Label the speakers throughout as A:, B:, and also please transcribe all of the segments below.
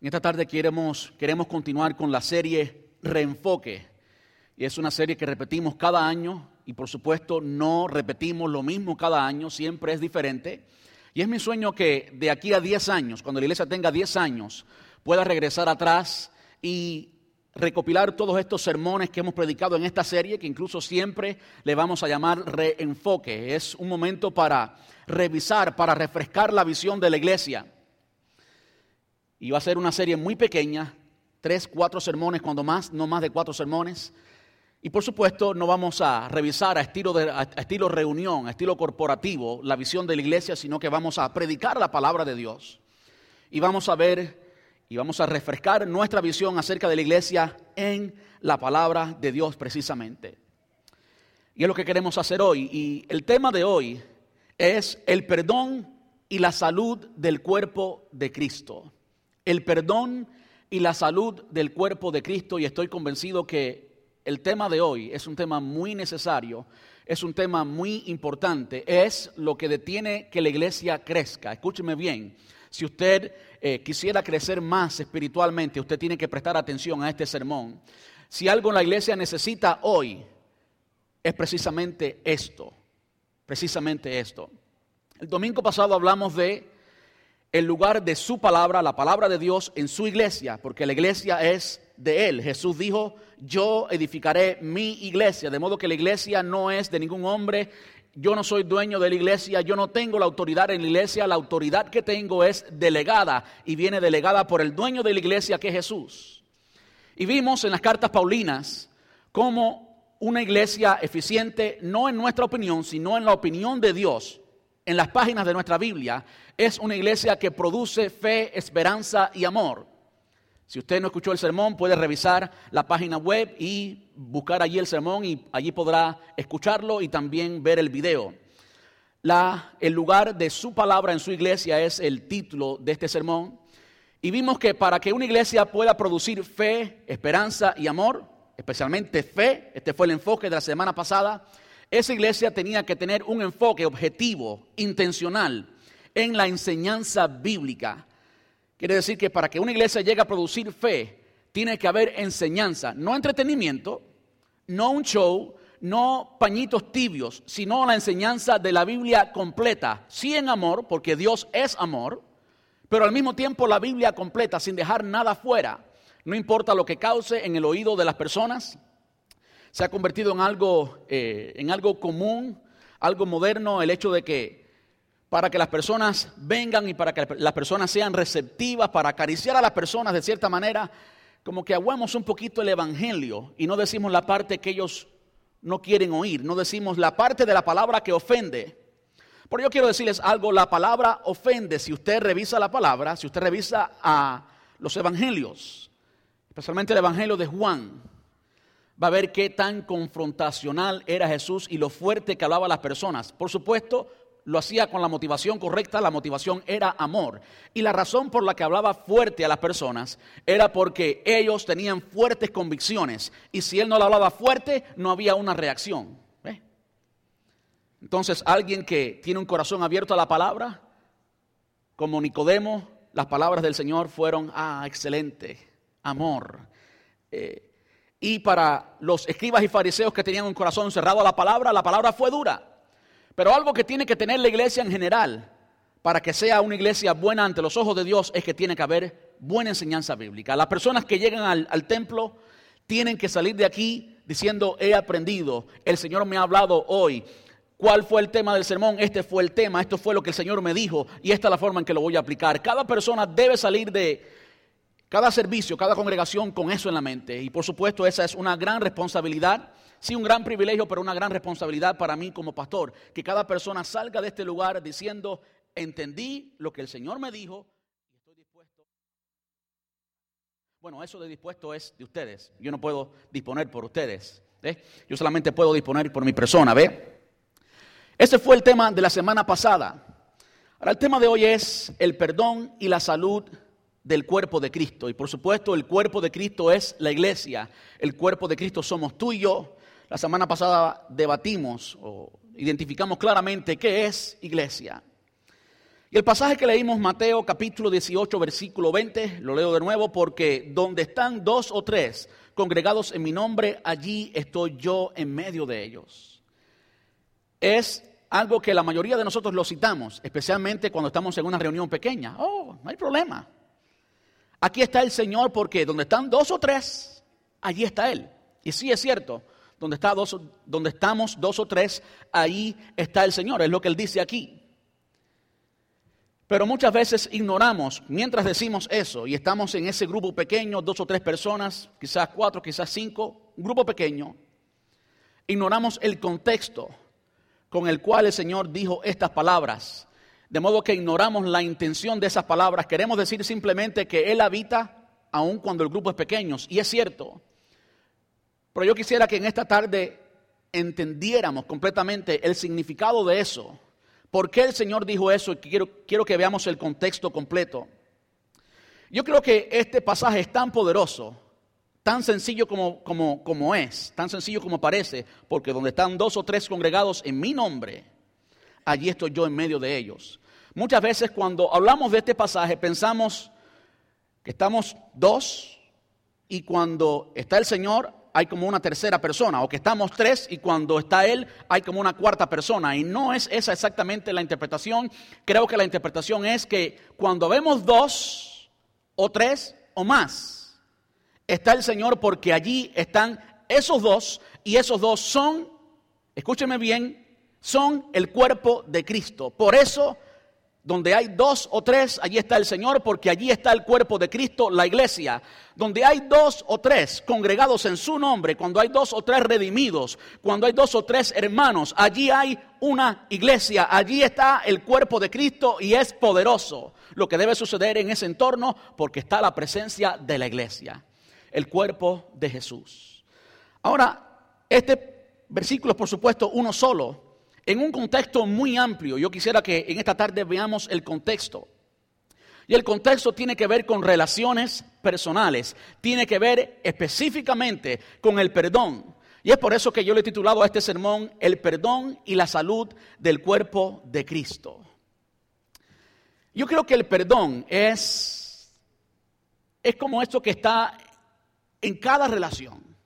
A: En esta tarde queremos, queremos continuar con la serie Reenfoque. Y es una serie que repetimos cada año y por supuesto no repetimos lo mismo cada año, siempre es diferente. Y es mi sueño que de aquí a 10 años, cuando la iglesia tenga 10 años, pueda regresar atrás y recopilar todos estos sermones que hemos predicado en esta serie, que incluso siempre le vamos a llamar reenfoque. Es un momento para revisar, para refrescar la visión de la iglesia. Y va a ser una serie muy pequeña, tres, cuatro sermones, cuando más, no más de cuatro sermones. Y por supuesto no vamos a revisar a estilo, de, a estilo reunión, a estilo corporativo, la visión de la iglesia, sino que vamos a predicar la palabra de Dios. Y vamos a ver y vamos a refrescar nuestra visión acerca de la iglesia en la palabra de Dios precisamente. Y es lo que queremos hacer hoy. Y el tema de hoy es el perdón y la salud del cuerpo de Cristo. El perdón y la salud del cuerpo de Cristo. Y estoy convencido que el tema de hoy es un tema muy necesario, es un tema muy importante, es lo que detiene que la iglesia crezca. Escúcheme bien, si usted eh, quisiera crecer más espiritualmente, usted tiene que prestar atención a este sermón. Si algo la iglesia necesita hoy, es precisamente esto, precisamente esto. El domingo pasado hablamos de el lugar de su palabra, la palabra de Dios en su iglesia, porque la iglesia es de él. Jesús dijo, yo edificaré mi iglesia, de modo que la iglesia no es de ningún hombre, yo no soy dueño de la iglesia, yo no tengo la autoridad en la iglesia, la autoridad que tengo es delegada y viene delegada por el dueño de la iglesia que es Jesús. Y vimos en las cartas paulinas cómo una iglesia eficiente, no en nuestra opinión, sino en la opinión de Dios, en las páginas de nuestra Biblia, es una iglesia que produce fe, esperanza y amor. Si usted no escuchó el sermón, puede revisar la página web y buscar allí el sermón y allí podrá escucharlo y también ver el video. El lugar de su palabra en su iglesia es el título de este sermón. Y vimos que para que una iglesia pueda producir fe, esperanza y amor, especialmente fe, este fue el enfoque de la semana pasada, esa iglesia tenía que tener un enfoque objetivo, intencional, en la enseñanza bíblica Quiere decir que para que una iglesia llegue a producir fe, tiene que haber enseñanza, no entretenimiento, no un show, no pañitos tibios, sino la enseñanza de la Biblia completa, sí en amor, porque Dios es amor, pero al mismo tiempo la Biblia completa, sin dejar nada fuera. No importa lo que cause en el oído de las personas, se ha convertido en algo, eh, en algo común, algo moderno, el hecho de que para que las personas vengan y para que las personas sean receptivas, para acariciar a las personas de cierta manera, como que aguamos un poquito el Evangelio y no decimos la parte que ellos no quieren oír, no decimos la parte de la palabra que ofende. Pero yo quiero decirles algo, la palabra ofende, si usted revisa la palabra, si usted revisa a los evangelios, especialmente el evangelio de Juan, va a ver qué tan confrontacional era Jesús y lo fuerte que hablaba a las personas. Por supuesto, lo hacía con la motivación correcta, la motivación era amor. Y la razón por la que hablaba fuerte a las personas era porque ellos tenían fuertes convicciones y si él no le hablaba fuerte, no había una reacción. Entonces, alguien que tiene un corazón abierto a la palabra, como Nicodemo, las palabras del Señor fueron, ah, excelente, amor. Eh, y para los escribas y fariseos que tenían un corazón cerrado a la palabra, la palabra fue dura. Pero algo que tiene que tener la iglesia en general para que sea una iglesia buena ante los ojos de Dios es que tiene que haber buena enseñanza bíblica. Las personas que llegan al, templo tienen que salir de aquí diciendo, he aprendido, el Señor me ha hablado hoy. ¿Cuál fue el tema del sermón? Este fue el tema, esto fue lo que el Señor me dijo y esta es la forma en que lo voy a aplicar. Cada persona debe salir de cada servicio, cada congregación con eso en la mente. Y por supuesto esa es una gran responsabilidad Sí, un gran privilegio, pero una gran responsabilidad para mí como pastor. Que cada persona salga de este lugar diciendo, entendí lo que el Señor me dijo y estoy dispuesto. Bueno, eso de dispuesto es de ustedes. Yo no puedo disponer por ustedes. Yo solamente puedo disponer por mi persona, ¿ve? Ese fue el tema de la semana pasada. Ahora el tema de hoy es el perdón y la salud del cuerpo de Cristo. Y por supuesto el cuerpo de Cristo es la iglesia. El cuerpo de Cristo somos tú y yo. La semana pasada debatimos o identificamos claramente qué es iglesia. Y el pasaje que leímos, Mateo capítulo 18, versículo 20, lo leo de nuevo porque donde están dos o tres congregados en mi nombre, allí estoy yo en medio de ellos. Es algo que la mayoría de nosotros lo citamos, especialmente cuando estamos en una reunión pequeña. Oh, no hay problema. Aquí está el Señor porque donde están dos o tres, allí está Él. Y sí es cierto, donde, está dos, donde estamos dos o tres, ahí está el Señor. Es lo que Él dice aquí. Pero muchas veces ignoramos, mientras decimos eso, y estamos en ese grupo pequeño, dos o tres personas, quizás cuatro, quizás cinco, un grupo pequeño, ignoramos el contexto con el cual el Señor dijo estas palabras. De modo que ignoramos la intención de esas palabras. Queremos decir simplemente que Él habita aun cuando el grupo es pequeño. Y es cierto. Pero yo quisiera que en esta tarde entendiéramos completamente el significado de eso ¿Por qué el Señor dijo eso? Y quiero, quiero que veamos el contexto completo. Yo creo que este pasaje es tan poderoso, tan sencillo como, como, como es, tan sencillo como parece, porque donde están dos o tres congregados en mi nombre, allí estoy yo en medio de ellos. Muchas veces cuando hablamos de este pasaje pensamos que estamos dos y cuando está el Señor hay como una tercera persona, o que estamos tres y cuando está Él hay como una cuarta persona. Y no es esa exactamente la interpretación. Creo que la interpretación es que cuando vemos dos o tres o más, está el Señor porque allí están esos dos y esos dos son, escúcheme bien, son el cuerpo de Cristo. Por eso donde hay dos o tres, allí está el Señor, porque allí está el cuerpo de Cristo, la iglesia. Donde hay dos o tres congregados en su nombre, cuando hay dos o tres redimidos, cuando hay dos o tres hermanos, allí hay una iglesia, allí está el cuerpo de Cristo y es poderoso lo que debe suceder en ese entorno porque está la presencia de la iglesia, el cuerpo de Jesús. Ahora, este versículo es por supuesto uno solo, en un contexto muy amplio. Yo quisiera que en esta tarde veamos el contexto. Y el contexto tiene que ver con relaciones personales, tiene que ver específicamente con el perdón. Y es por eso que yo le he titulado a este sermón El perdón y la salud del cuerpo de Cristo. Yo creo que el perdón es, es como esto que está en cada relación,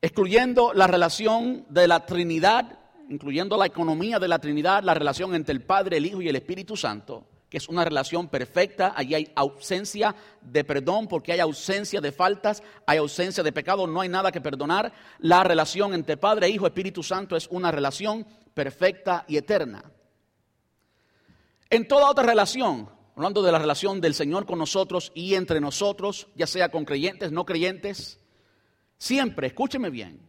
A: excluyendo la relación de la Trinidad incluyendo la economía de la Trinidad, la relación entre el Padre, el Hijo y el Espíritu Santo, que es una relación perfecta, allí hay ausencia de perdón porque hay ausencia de faltas, hay ausencia de pecado, no hay nada que perdonar. La relación entre Padre, Hijo, Espíritu Santo es una relación perfecta y eterna. En toda otra relación, hablando de la relación del Señor con nosotros y entre nosotros, ya sea con creyentes, no creyentes, siempre, escúcheme bien,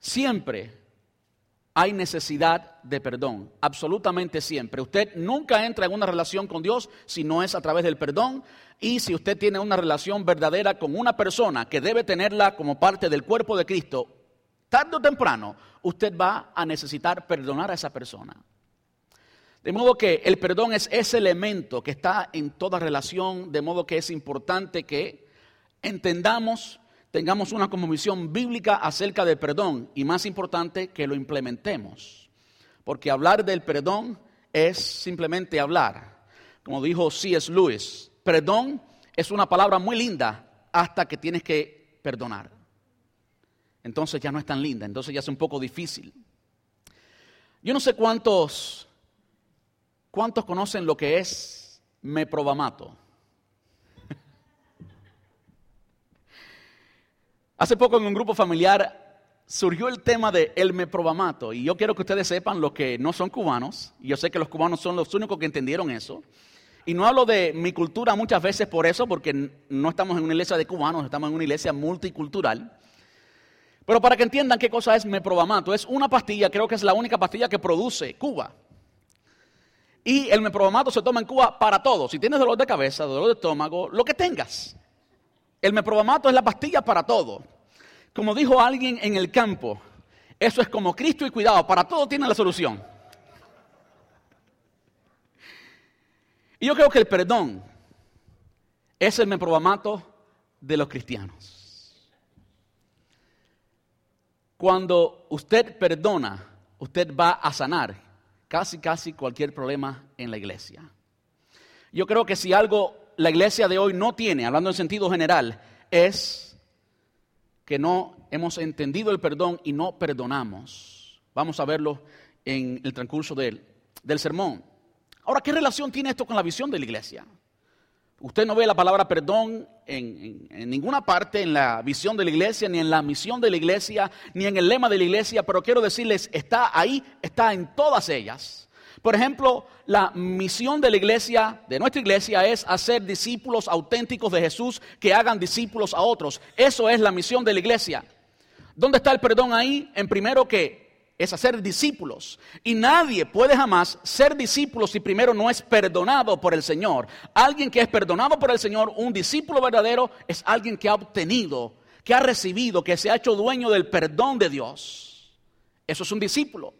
A: siempre hay necesidad de perdón, absolutamente siempre. Usted nunca entra en una relación con Dios si no es a través del perdón y si usted tiene una relación verdadera con una persona que debe tenerla como parte del cuerpo de Cristo, tarde o temprano usted va a necesitar perdonar a esa persona. De modo que el perdón es ese elemento que está en toda relación, de modo que es importante que entendamos tengamos una visión bíblica acerca del perdón y más importante que lo implementemos. Porque hablar del perdón es simplemente hablar. Como dijo C.S. Lewis, perdón es una palabra muy linda hasta que tienes que perdonar. Entonces ya no es tan linda, entonces ya es un poco difícil. Yo no sé cuántos, cuántos conocen lo que es meprobamato. Hace poco en un grupo familiar surgió el tema de el meprobamato y yo quiero que ustedes sepan lo que no son cubanos, y yo sé que los cubanos son los únicos que entendieron eso. Y no hablo de mi cultura muchas veces por eso, porque no estamos en una iglesia de cubanos, estamos en una iglesia multicultural. Pero para que entiendan qué cosa es meprobamato, es una pastilla, creo que es la única pastilla que produce Cuba. Y el meprobamato se toma en Cuba para todo. Si tienes dolor de cabeza, dolor de estómago, lo que tengas. El meprobamato es la pastilla para todo. Como dijo alguien en el campo, eso es como Cristo y cuidado, para todo tiene la solución. Y yo creo que el perdón es el meprobamato de los cristianos. Cuando usted perdona, usted va a sanar casi, casi cualquier problema en la iglesia. Yo creo que si algo la iglesia de hoy no tiene, hablando en sentido general, es que no hemos entendido el perdón y no perdonamos. Vamos a verlo en el transcurso del, del sermón. Ahora, ¿qué relación tiene esto con la visión de la iglesia? Usted no ve la palabra perdón en, ninguna parte en la visión de la iglesia, ni en la misión de la iglesia, ni en el lema de la iglesia, pero quiero decirles, está ahí, está en todas ellas. Por ejemplo, la misión de la iglesia, de nuestra iglesia, es hacer discípulos auténticos de Jesús que hagan discípulos a otros. Eso es la misión de la iglesia. ¿Dónde está el perdón ahí? En primero que es hacer discípulos. Y nadie puede jamás ser discípulo si primero no es perdonado por el Señor. Alguien que es perdonado por el Señor, un discípulo verdadero, es alguien que ha obtenido, que ha recibido, que se ha hecho dueño del perdón de Dios. Eso es un discípulo.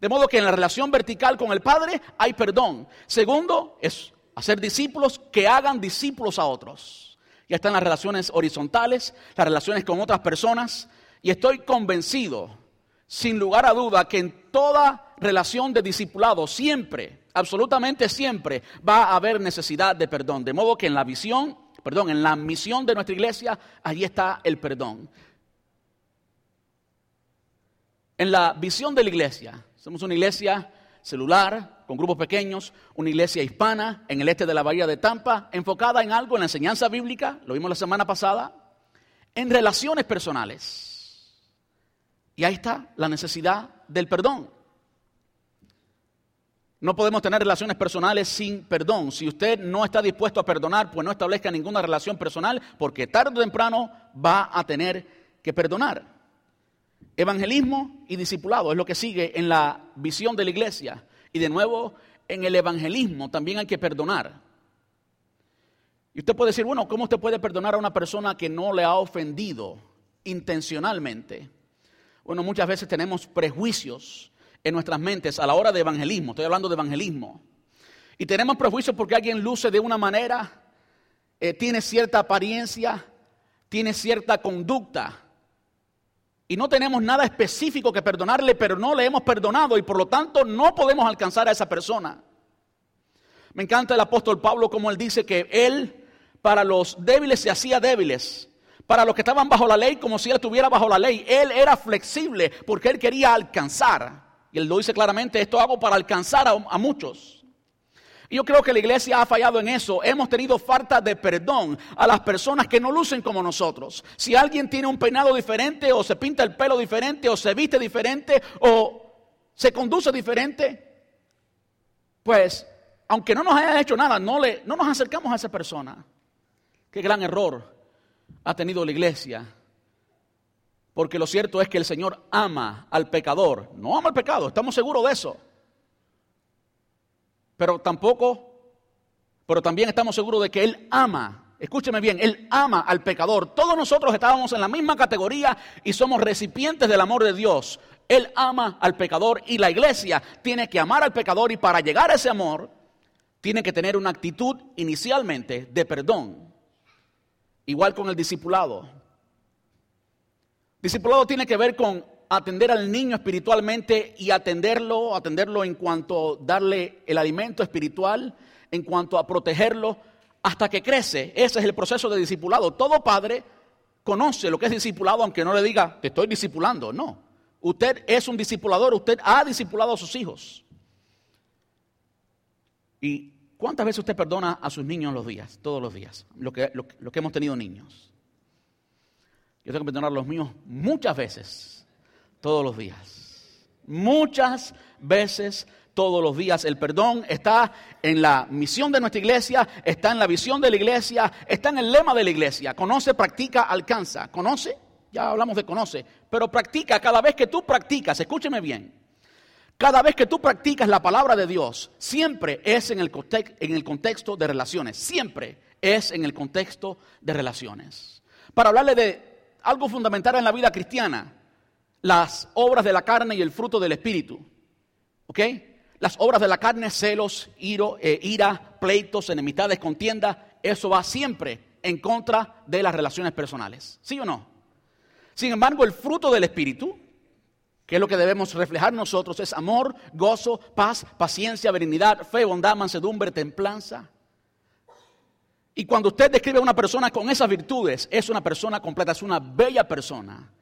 A: De modo que en la relación vertical con el Padre hay perdón. Segundo, es hacer discípulos que hagan discípulos a otros. Ya están las relaciones horizontales, las relaciones con otras personas. Y estoy convencido sin lugar a duda que en toda relación de discipulado siempre, absolutamente siempre, va a haber necesidad de perdón. De modo que en la visión, perdón, en la misión de nuestra iglesia, allí está el perdón. En la visión de la iglesia, somos una iglesia celular, con grupos pequeños, una iglesia hispana en el este de la bahía de Tampa, enfocada en algo, en la enseñanza bíblica, lo vimos la semana pasada, en relaciones personales y ahí está la necesidad del perdón. No podemos tener relaciones personales sin perdón. Si usted no está dispuesto a perdonar, pues no establezca ninguna relación personal, porque tarde o temprano va a tener que perdonar. Evangelismo y discipulado es lo que sigue en la visión de la iglesia. Y de nuevo, en el evangelismo también hay que perdonar. Y usted puede decir, bueno, ¿cómo usted puede perdonar a una persona que no le ha ofendido intencionalmente? Bueno, muchas veces tenemos prejuicios en nuestras mentes a la hora de evangelismo. Estoy hablando de evangelismo. Y tenemos prejuicios porque alguien luce de una manera, eh, tiene cierta apariencia, tiene cierta conducta. Y no tenemos nada específico que perdonarle, pero no le hemos perdonado y por lo tanto no podemos alcanzar a esa persona. Me encanta el apóstol Pablo como él dice que él para los débiles se hacía débiles para los que estaban bajo la ley como si él estuviera bajo la ley. Él era flexible porque él quería alcanzar. Y él lo dice claramente, esto hago para alcanzar a, muchos. Y yo creo que la iglesia ha fallado en eso. Hemos tenido falta de perdón a las personas que no lucen como nosotros. Si alguien tiene un peinado diferente o se pinta el pelo diferente o se viste diferente o se conduce diferente, pues aunque no nos haya hecho nada, no, le, no nos acercamos a esa persona. Qué gran error ha tenido la iglesia. Porque lo cierto es que el Señor ama al pecador. No ama al pecado, estamos seguros de eso. Pero tampoco, pero también estamos seguros de que Él ama, escúcheme bien, Él ama al pecador. Todos nosotros estábamos en la misma categoría y somos recipientes del amor de Dios. Él ama al pecador y la iglesia tiene que amar al pecador y para llegar a ese amor tiene que tener una actitud inicialmente de perdón. Igual con el discipulado. Discipulado tiene que ver con atender al niño espiritualmente y atenderlo, atenderlo en cuanto darle el alimento espiritual, en cuanto a protegerlo hasta que crece. Ese es el proceso de discipulado. Todo padre conoce lo que es discipulado, aunque no le diga, te estoy discipulando. No. Usted es un discipulador, usted ha discipulado a sus hijos. Y ¿Cuántas veces usted perdona a sus niños los días, todos los días? Lo que, que hemos tenido niños. Yo tengo que perdonar a los míos muchas veces, todos los días. Muchas veces, todos los días. El perdón está en la misión de nuestra iglesia, está en la visión de la iglesia, está en el lema de la iglesia. Conoce, practica, alcanza. ¿Conoce? Ya hablamos de conoce. Pero practica, cada vez que tú practicas, escúcheme bien. Cada vez que tú practicas la palabra de Dios, siempre es en el, contexto de relaciones, siempre es en el contexto de relaciones. Para hablarle de algo fundamental en la vida cristiana, las obras de la carne y el fruto del espíritu. ¿Ok? Las obras de la carne, celos, eh, ira, pleitos, enemistades, contiendas, eso va siempre en contra de las relaciones personales. ¿Sí o no? Sin embargo, el fruto del espíritu, ¿Qué es lo que debemos reflejar nosotros? Es amor, gozo, paz, paciencia, benignidad, fe, bondad, mansedumbre, templanza. Y cuando usted describe a una persona con esas virtudes, es una persona completa, es una bella persona.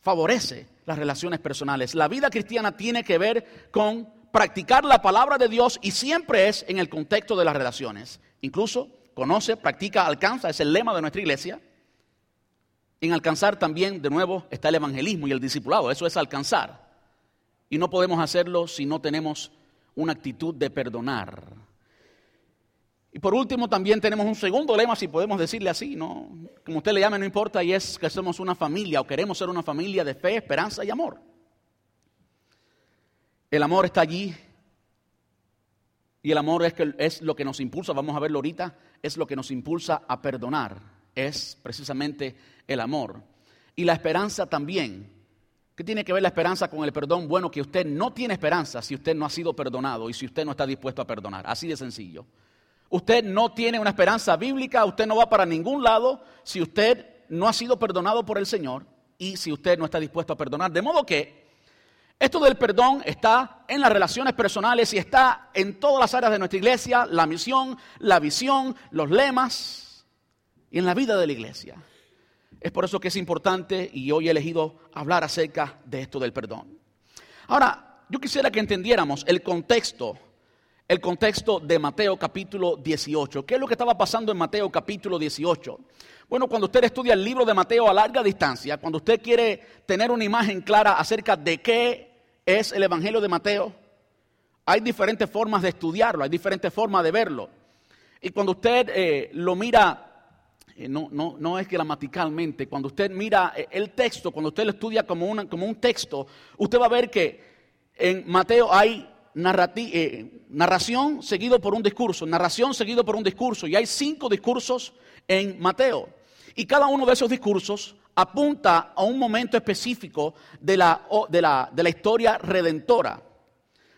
A: Favorece las relaciones personales. La vida cristiana tiene que ver con practicar la palabra de Dios y siempre es en el contexto de las relaciones. Incluso conoce, practica, alcanza, es el lema de nuestra iglesia. En alcanzar también, de nuevo, está el evangelismo y el discipulado. Eso es alcanzar. Y no podemos hacerlo si no tenemos una actitud de perdonar. Y por último, también tenemos un segundo lema, si podemos decirle así, ¿no? Como usted le llame, no importa, y es que somos una familia o queremos ser una familia de fe, esperanza y amor. El amor está allí. Y el amor es, que, es lo que nos impulsa, vamos a verlo ahorita, es lo que nos impulsa a perdonar es precisamente el amor. Y la esperanza también. ¿Qué tiene que ver la esperanza con el perdón? Bueno, que usted no tiene esperanza si usted no ha sido perdonado y si usted no está dispuesto a perdonar. Así de sencillo. Usted no tiene una esperanza bíblica, usted no va para ningún lado si usted no ha sido perdonado por el Señor y si usted no está dispuesto a perdonar. De modo que esto del perdón está en las relaciones personales y está en todas las áreas de nuestra iglesia, la misión, la visión, los lemas y en la vida de la iglesia. Es por eso que es importante y hoy he elegido hablar acerca de esto del perdón. Ahora, yo quisiera que entendiéramos el contexto, el contexto de Mateo capítulo 18. ¿Qué es lo que estaba pasando en Mateo capítulo 18? Bueno, cuando usted estudia el libro de Mateo a larga distancia, cuando usted quiere tener una imagen clara acerca de qué es el Evangelio de Mateo, hay diferentes formas de estudiarlo, hay diferentes formas de verlo. Y cuando usted eh, lo mira eh, no, no, no, es gramaticalmente. Cuando usted mira eh, el texto, cuando usted lo estudia como, una, como un texto, usted va a ver que en Mateo hay eh, narración seguido por un discurso, narración seguido por un discurso, y hay cinco discursos en Mateo. Y cada uno de esos discursos apunta a un momento específico de la, de la, de la historia redentora.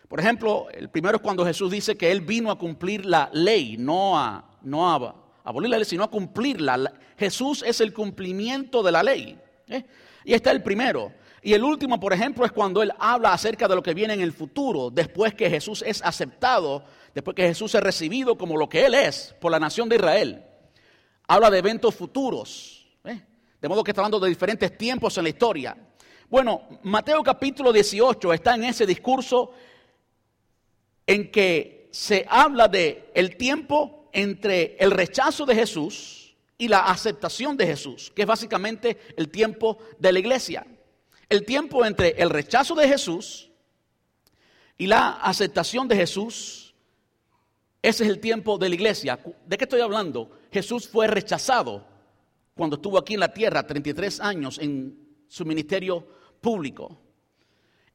A: Por ejemplo, el primero es cuando Jesús dice que Él vino a cumplir la ley, no a, no a abolir la ley, sino a cumplirla. Jesús es el cumplimiento de la ley. ¿eh? Y está el primero. Y el último, por ejemplo, es cuando él habla acerca de lo que viene en el futuro, después que Jesús es aceptado, después que Jesús es recibido como lo que él es por la nación de Israel. Habla de eventos futuros. ¿eh? De modo que está hablando de diferentes tiempos en la historia. Bueno, Mateo capítulo 18 está en ese discurso en que se habla de el tiempo entre el rechazo de Jesús y la aceptación de Jesús, que es básicamente el tiempo de la iglesia. El tiempo entre el rechazo de Jesús y la aceptación de Jesús, ese es el tiempo de la iglesia. ¿De qué estoy hablando? Jesús fue rechazado cuando estuvo aquí en la tierra 33 años en su ministerio público.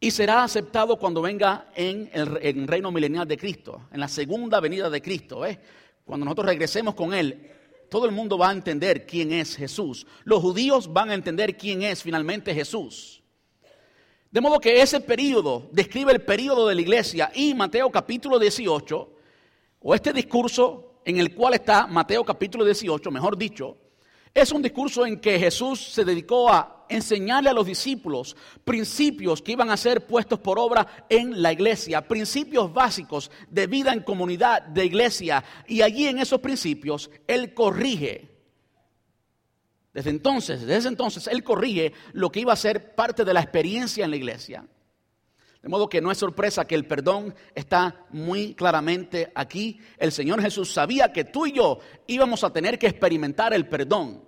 A: Y será aceptado cuando venga en el, reino milenial de Cristo, en la segunda venida de Cristo. ¿eh? Cuando nosotros regresemos con Él, todo el mundo va a entender quién es Jesús. Los judíos van a entender quién es finalmente Jesús. De modo que ese periodo describe el periodo de la iglesia y Mateo capítulo 18, o este discurso en el cual está Mateo capítulo 18, mejor dicho, es un discurso en que Jesús se dedicó a enseñarle a los discípulos principios que iban a ser puestos por obra en la iglesia, principios básicos de vida en comunidad, de iglesia. Y allí en esos principios Él corrige. Desde entonces, desde entonces, Él corrige lo que iba a ser parte de la experiencia en la iglesia. De modo que no es sorpresa que el perdón está muy claramente aquí. El Señor Jesús sabía que tú y yo íbamos a tener que experimentar el perdón.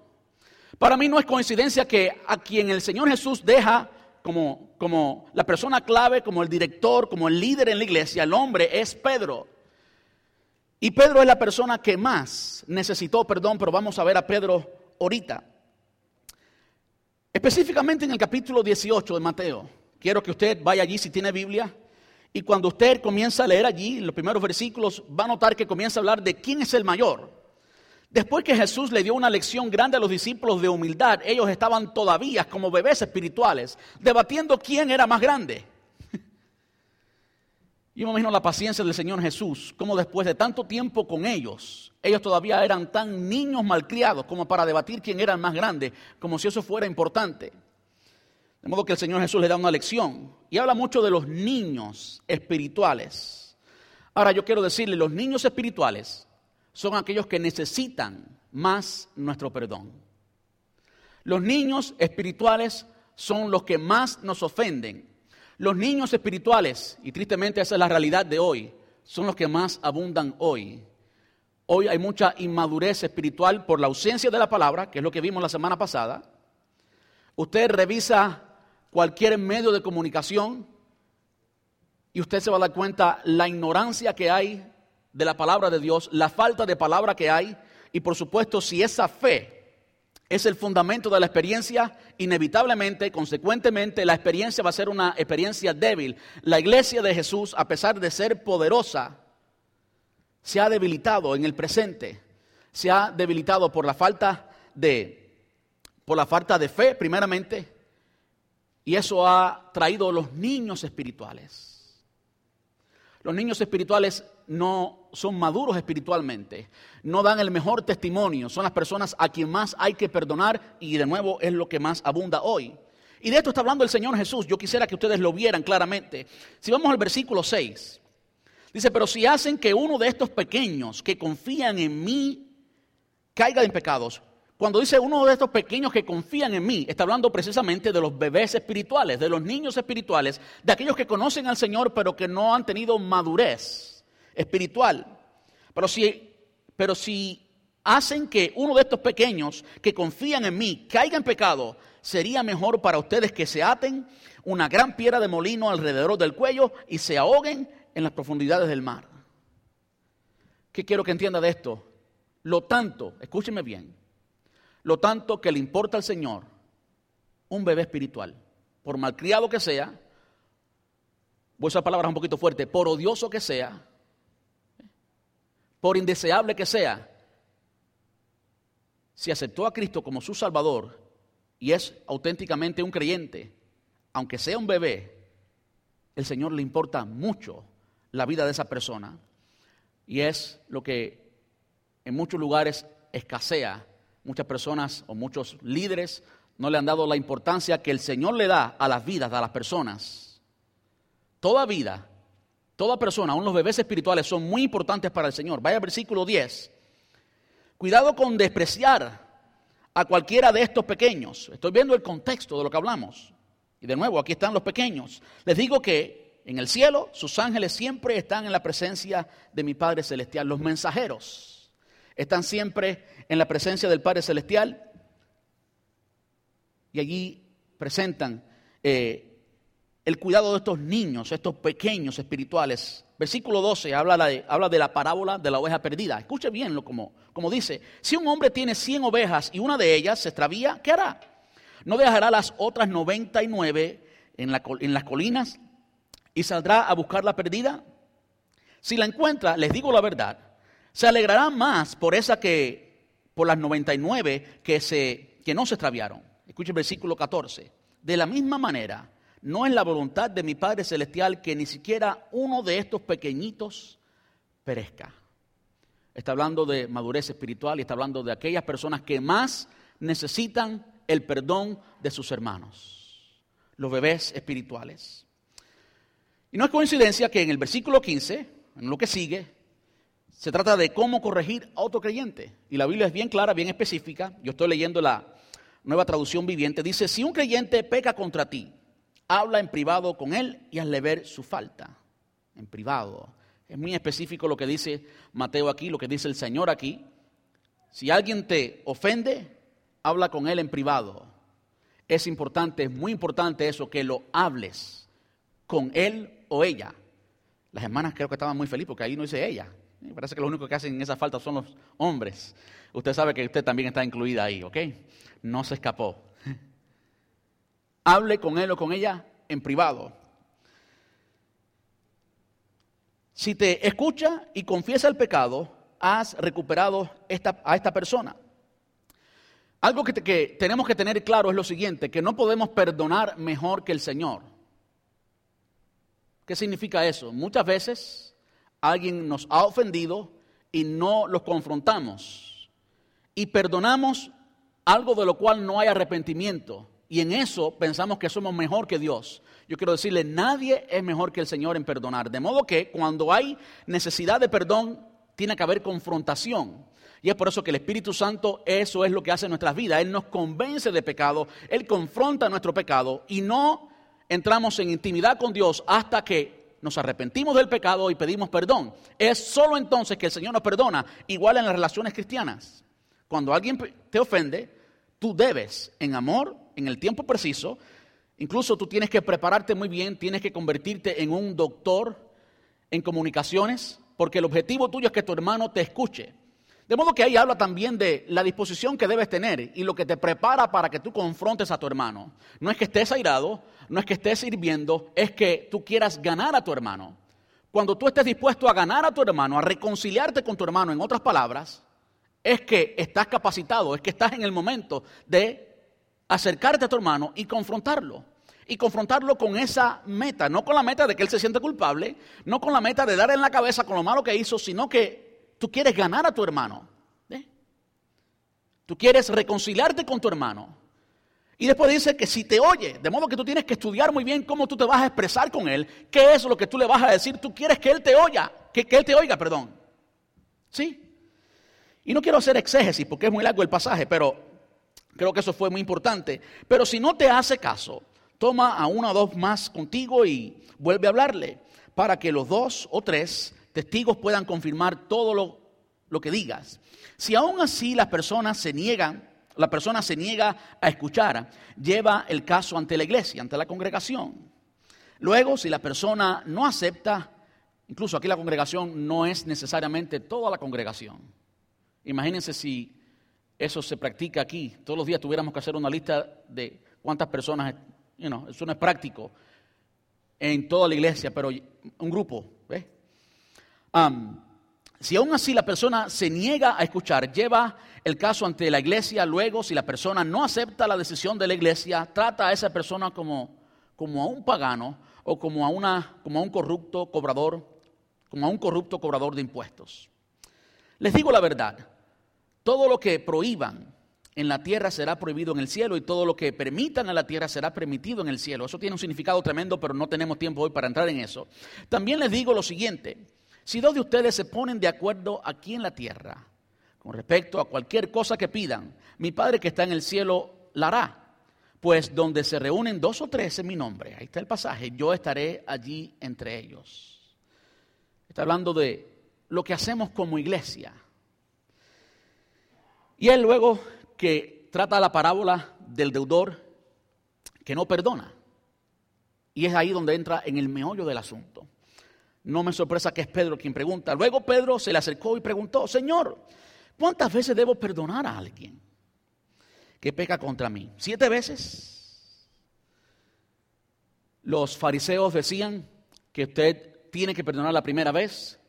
A: Para mí no es coincidencia que a quien el Señor Jesús deja como, como la persona clave, como el director, como el líder en la iglesia, el hombre es Pedro. Y Pedro es la persona que más necesitó perdón, pero vamos a ver a Pedro ahorita. Específicamente en el capítulo 18 de Mateo. Quiero que usted vaya allí si tiene Biblia. Y cuando usted comienza a leer allí, los primeros versículos, va a notar que comienza a hablar de quién es el mayor. Después que Jesús le dio una lección grande a los discípulos de humildad, ellos estaban todavía como bebés espirituales, debatiendo quién era más grande. Yo me imagino la paciencia del Señor Jesús, como después de tanto tiempo con ellos, ellos todavía eran tan niños malcriados como para debatir quién era el más grande, como si eso fuera importante. De modo que el Señor Jesús le da una lección y habla mucho de los niños espirituales. Ahora yo quiero decirle, los niños espirituales son aquellos que necesitan más nuestro perdón. Los niños espirituales son los que más nos ofenden. Los niños espirituales, y tristemente esa es la realidad de hoy, son los que más abundan hoy. Hoy hay mucha inmadurez espiritual por la ausencia de la palabra, que es lo que vimos la semana pasada. Usted revisa cualquier medio de comunicación y usted se va a dar cuenta la ignorancia que hay de la palabra de Dios, la falta de palabra que hay y por supuesto si esa fe es el fundamento de la experiencia, inevitablemente, consecuentemente, la experiencia va a ser una experiencia débil. La iglesia de Jesús, a pesar de ser poderosa, se ha debilitado en el presente. Se ha debilitado por la falta de, por la falta de fe, primeramente, y eso ha traído los niños espirituales. Los niños espirituales no son maduros espiritualmente, no dan el mejor testimonio, son las personas a quien más hay que perdonar y de nuevo es lo que más abunda hoy. Y de esto está hablando el Señor Jesús, yo quisiera que ustedes lo vieran claramente. Si vamos al versículo 6, dice, pero si hacen que uno de estos pequeños que confían en mí caiga en pecados, cuando dice uno de estos pequeños que confían en mí, está hablando precisamente de los bebés espirituales, de los niños espirituales, de aquellos que conocen al Señor pero que no han tenido madurez espiritual. Pero si, pero si hacen que uno de estos pequeños que confían en mí caiga en pecado, sería mejor para ustedes que se aten una gran piedra de molino alrededor del cuello y se ahoguen en las profundidades del mar. ¿Qué quiero que entienda de esto? Lo tanto, escúcheme bien, lo tanto que le importa al Señor un bebé espiritual, por malcriado que sea, voy a usar palabras un poquito fuertes, por odioso que sea, por indeseable que sea, si aceptó a Cristo como su Salvador y es auténticamente un creyente, aunque sea un bebé, el Señor le importa mucho la vida de esa persona. Y es lo que en muchos lugares escasea muchas personas o muchos líderes no le han dado la importancia que el Señor le da a las vidas, a las personas. Toda vida, toda persona, aún los bebés espirituales son muy importantes para el Señor. Vaya al versículo 10. Cuidado con despreciar a cualquiera de estos pequeños. Estoy viendo el contexto de lo que hablamos. Y de nuevo, aquí están los pequeños. Les digo que en el cielo sus ángeles siempre están en la presencia de mi Padre Celestial, los mensajeros están siempre en la presencia del Padre Celestial y allí presentan eh, el cuidado de estos niños, estos pequeños espirituales. Versículo 12 habla de, la parábola de la oveja perdida. Escuche bien lo como, como dice, si un hombre tiene 100 ovejas y una de ellas se extravía, ¿qué hará? ¿No dejará las otras 99 en, la, en las colinas y saldrá a buscar la perdida? Si la encuentra, les digo la verdad, se alegrará más por esa que, por las 99 que, se, que no se extraviaron. Escuche el versículo 14. De la misma manera, no es la voluntad de mi Padre Celestial que ni siquiera uno de estos pequeñitos perezca. Está hablando de madurez espiritual y está hablando de aquellas personas que más necesitan el perdón de sus hermanos, los bebés espirituales. Y no es coincidencia que en el versículo 15, en lo que sigue, se trata de cómo corregir a otro creyente. Y la Biblia es bien clara, bien específica. Yo estoy leyendo la nueva traducción viviente. Dice, si un creyente peca contra ti, habla en privado con él y hazle ver su falta. En privado. Es muy específico lo que dice Mateo aquí, lo que dice el Señor aquí. Si alguien te ofende, habla con él en privado. Es importante, es muy importante eso, que lo hables con él o ella. Las hermanas creo que estaban muy felices porque ahí no dice ella, me parece que lo único que hacen esa falta son los hombres. Usted sabe que usted también está incluida ahí, ¿ok? No se escapó. Hable con él o con ella en privado. Si te escucha y confiesa el pecado, has recuperado a esta persona. Algo que, que tenemos que tener claro es lo siguiente, que no podemos perdonar mejor que el Señor. ¿Qué significa eso? Muchas veces alguien nos ha ofendido y no los confrontamos. Y perdonamos algo de lo cual no hay arrepentimiento. Y en eso pensamos que somos mejor que Dios. Yo quiero decirle, nadie es mejor que el Señor en perdonar. De modo que cuando hay necesidad de perdón, tiene que haber confrontación. Y es por eso que el Espíritu Santo eso es lo que hace en nuestras vidas. Él nos convence de pecado, Él confronta nuestro pecado y no entramos en intimidad con Dios hasta que nos arrepentimos del pecado y pedimos perdón. Es solo entonces que el Señor nos perdona, igual en las relaciones cristianas. Cuando alguien te ofende, tú debes, en amor, en el tiempo preciso, incluso tú tienes que prepararte muy bien, tienes que convertirte en un doctor en comunicaciones, porque el objetivo tuyo es que tu hermano te escuche. De modo que ahí habla también de la disposición que debes tener y lo que te prepara para que tú confrontes a tu hermano. No es que estés airado, no es que estés sirviendo, es que tú quieras ganar a tu hermano. Cuando tú estés dispuesto a ganar a tu hermano, a reconciliarte con tu hermano, en otras palabras, es que estás capacitado, es que estás en el momento de acercarte a tu hermano y confrontarlo. Y confrontarlo con esa meta, no con la meta de que él se siente culpable, no con la meta de darle en la cabeza con lo malo que hizo, sino que Tú quieres ganar a tu hermano. Tú quieres reconciliarte con tu hermano. Y después dice que si te oye, de modo que tú tienes que estudiar muy bien cómo tú te vas a expresar con él, qué es lo que tú le vas a decir, tú quieres que él te oiga, que, que él te oiga, perdón. ¿Sí? Y no quiero hacer exégesis porque es muy largo el pasaje, pero creo que eso fue muy importante. Pero si no te hace caso, toma a uno o dos más contigo y vuelve a hablarle para que los dos o tres testigos puedan confirmar todo lo, lo que digas. Si aún así las personas se niegan, la persona se niega a escuchar, lleva el caso ante la iglesia, ante la congregación. Luego, si la persona no acepta, incluso aquí la congregación no es necesariamente toda la congregación. Imagínense si eso se practica aquí. Todos los días tuviéramos que hacer una lista de cuántas personas, eso no es práctico en toda la iglesia, pero un grupo, ¿ves? si aún así la persona se niega a escuchar, lleva el caso ante la iglesia, luego si la persona no acepta la decisión de la iglesia, trata a esa persona como, como a un pagano o como a, una, como a un corrupto cobrador, como a un corrupto cobrador de impuestos. Les digo la verdad, todo lo que prohíban en la tierra será prohibido en el cielo y todo lo que permitan en la tierra será permitido en el cielo. Eso tiene un significado tremendo, pero no tenemos tiempo hoy para entrar en eso. También les digo lo siguiente, si dos de ustedes se ponen de acuerdo aquí en la tierra con respecto a cualquier cosa que pidan, mi Padre que está en el cielo la hará. Pues donde se reúnen dos o tres en mi nombre, ahí está el pasaje, yo estaré allí entre ellos. Está hablando de lo que hacemos como iglesia. Y él luego que trata la parábola del deudor que no perdona. Y es ahí donde entra en el meollo del asunto. No me sorpresa que es Pedro quien pregunta. Luego Pedro se le acercó y preguntó, Señor, ¿cuántas veces debo perdonar a alguien que peca contra mí? ¿Siete veces? Los fariseos decían que usted tiene que perdonar la primera vez,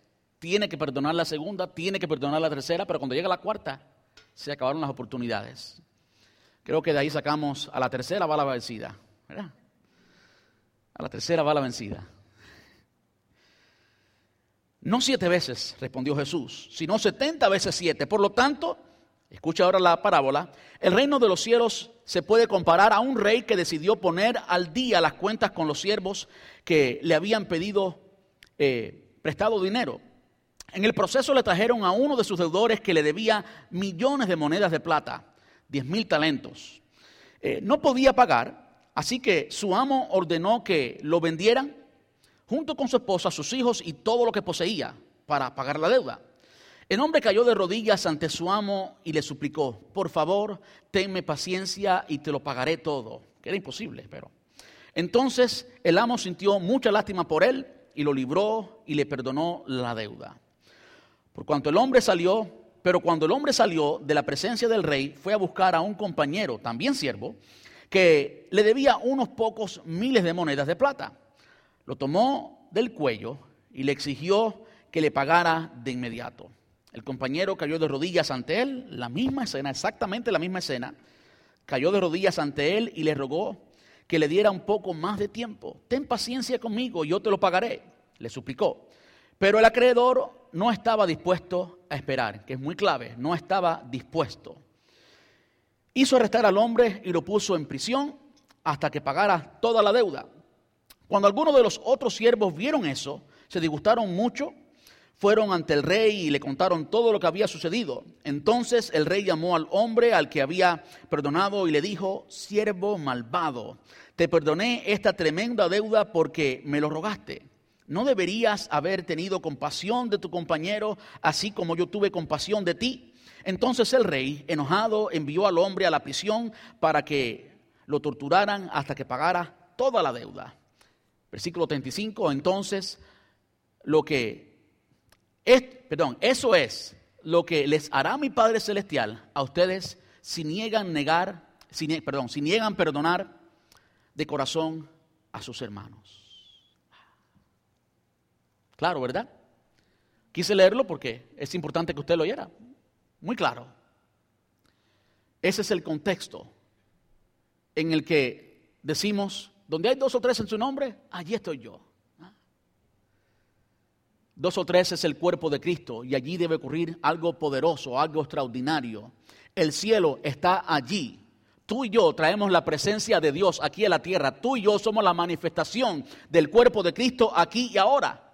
A: tiene que perdonar la segunda, tiene que perdonar la tercera, pero cuando llega la cuarta se acabaron las oportunidades. Creo que de ahí sacamos a la tercera va la vencida, ¿verdad? A la tercera va la vencida. No siete veces, respondió Jesús, sino setenta veces siete. Por lo tanto, escucha ahora la parábola, el reino de los cielos se puede comparar a un rey que decidió poner al día las cuentas con los siervos que le habían pedido eh, prestado dinero. En el proceso le trajeron a uno de sus deudores que le debía millones de monedas de plata, diez mil talentos. Eh, no podía pagar, así que su amo ordenó que lo vendieran junto con su esposa, sus hijos y todo lo que poseía para pagar la deuda. El hombre cayó de rodillas ante su amo y le suplicó, por favor, tenme paciencia y te lo pagaré todo. Que era imposible, pero. Entonces el amo sintió mucha lástima por él y lo libró y le perdonó la deuda. Por cuanto el hombre salió, pero cuando el hombre salió de la presencia del rey, fue a buscar a un compañero, también siervo, que le debía unos pocos miles de monedas de plata. Lo tomó del cuello y le exigió que le pagara de inmediato. El compañero cayó de rodillas ante él, la misma escena, exactamente la misma escena. Cayó de rodillas ante él y le rogó que le diera un poco más de tiempo. Ten paciencia conmigo, yo te lo pagaré, le suplicó. Pero el acreedor no estaba dispuesto a esperar, que es muy clave, no estaba dispuesto. Hizo arrestar al hombre y lo puso en prisión hasta que pagara toda la deuda. Cuando algunos de los otros siervos vieron eso, se disgustaron mucho, fueron ante el rey y le contaron todo lo que había sucedido. Entonces el rey llamó al hombre al que había perdonado y le dijo, siervo malvado, te perdoné esta tremenda deuda porque me lo rogaste. ¿No deberías haber tenido compasión de tu compañero, así como yo tuve compasión de ti? Entonces el rey, enojado, envió al hombre a la prisión para que lo torturaran hasta que pagara toda la deuda. Versículo 35, entonces lo que es, perdón, eso es lo que les hará mi Padre celestial a ustedes si niegan negar, si, perdón, si niegan perdonar de corazón a sus hermanos. Claro, ¿verdad? Quise leerlo porque es importante que usted lo oyera. Muy claro. Ese es el contexto en el que decimos, donde hay dos o tres en su nombre, allí estoy yo. ¿Ah? Dos o tres es el cuerpo de Cristo y allí debe ocurrir algo poderoso, algo extraordinario. El cielo está allí. Tú y yo traemos la presencia de Dios aquí a la tierra. Tú y yo somos la manifestación del cuerpo de Cristo aquí y ahora.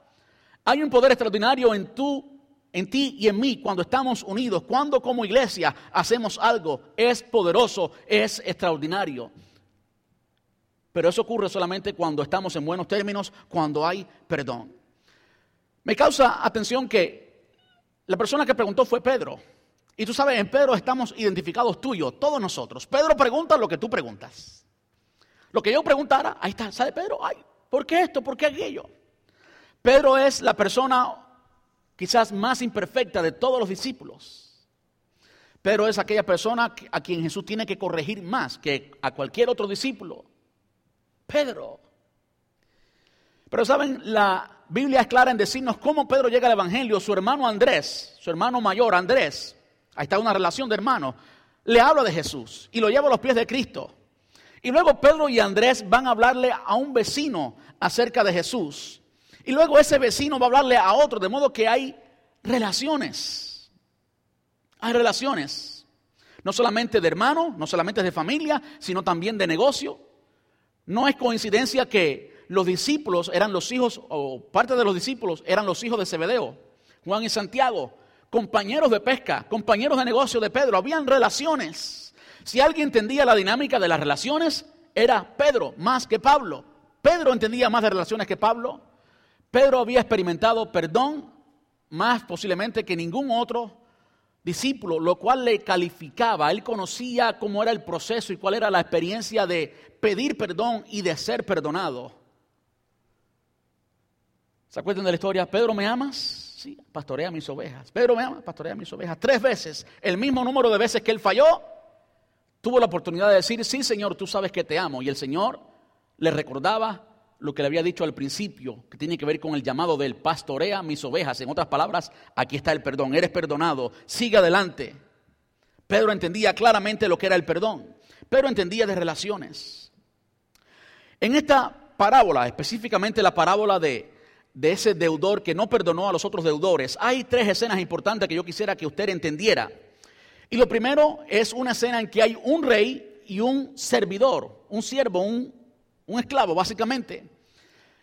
A: Hay un poder extraordinario en tú en ti y en mí cuando estamos unidos, cuando como iglesia hacemos algo, es poderoso, es extraordinario. Pero eso ocurre solamente cuando estamos en buenos términos, cuando hay perdón. Me causa atención que la persona que preguntó fue Pedro. Y tú sabes, en Pedro estamos identificados tú y yo, todos nosotros. Pedro pregunta lo que tú preguntas. Lo que yo preguntara, ahí está, ¿sabe Pedro? Ay, ¿por qué esto? ¿Por qué aquello? Pedro es la persona quizás más imperfecta de todos los discípulos. Pero es aquella persona a quien Jesús tiene que corregir más que a cualquier otro discípulo. Pedro. Pero saben, la Biblia es clara en decirnos cómo Pedro llega al Evangelio. Su hermano Andrés, su hermano mayor Andrés, ahí está una relación de hermano, le habla de Jesús y lo lleva a los pies de Cristo. Y luego Pedro y Andrés van a hablarle a un vecino acerca de Jesús. Y luego ese vecino va a hablarle a otro, de modo que hay relaciones. Hay relaciones. No solamente de hermano, no solamente de familia, sino también de negocio. No es coincidencia que los discípulos eran los hijos, o parte de los discípulos eran los hijos de Zebedeo, Juan y Santiago, compañeros de pesca, compañeros de negocio de Pedro. Habían relaciones. Si alguien entendía la dinámica de las relaciones, era Pedro más que Pablo. Pedro entendía más de relaciones que Pablo. Pedro había experimentado perdón más posiblemente que ningún otro discípulo, lo cual le calificaba. Él conocía cómo era el proceso y cuál era la experiencia de pedir perdón y de ser perdonado. ¿Se acuerdan de la historia? Pedro, ¿me amas? Sí, pastorea mis ovejas. Pedro, ¿me amas? Pastorea mis ovejas. Tres veces, el mismo número de veces que él falló, tuvo la oportunidad de decir, sí, Señor, tú sabes que te amo. Y el Señor le recordaba lo que le había dicho al principio, que tiene que ver con el llamado del pastorea mis ovejas. En otras palabras, aquí está el perdón, eres perdonado, sigue adelante. Pedro entendía claramente lo que era el perdón. Pedro entendía de relaciones. En esta parábola, específicamente la parábola de, de ese deudor que no perdonó a los otros deudores, hay tres escenas importantes que yo quisiera que usted entendiera. Y lo primero es una escena en que hay un rey y un servidor, un siervo, un un esclavo básicamente.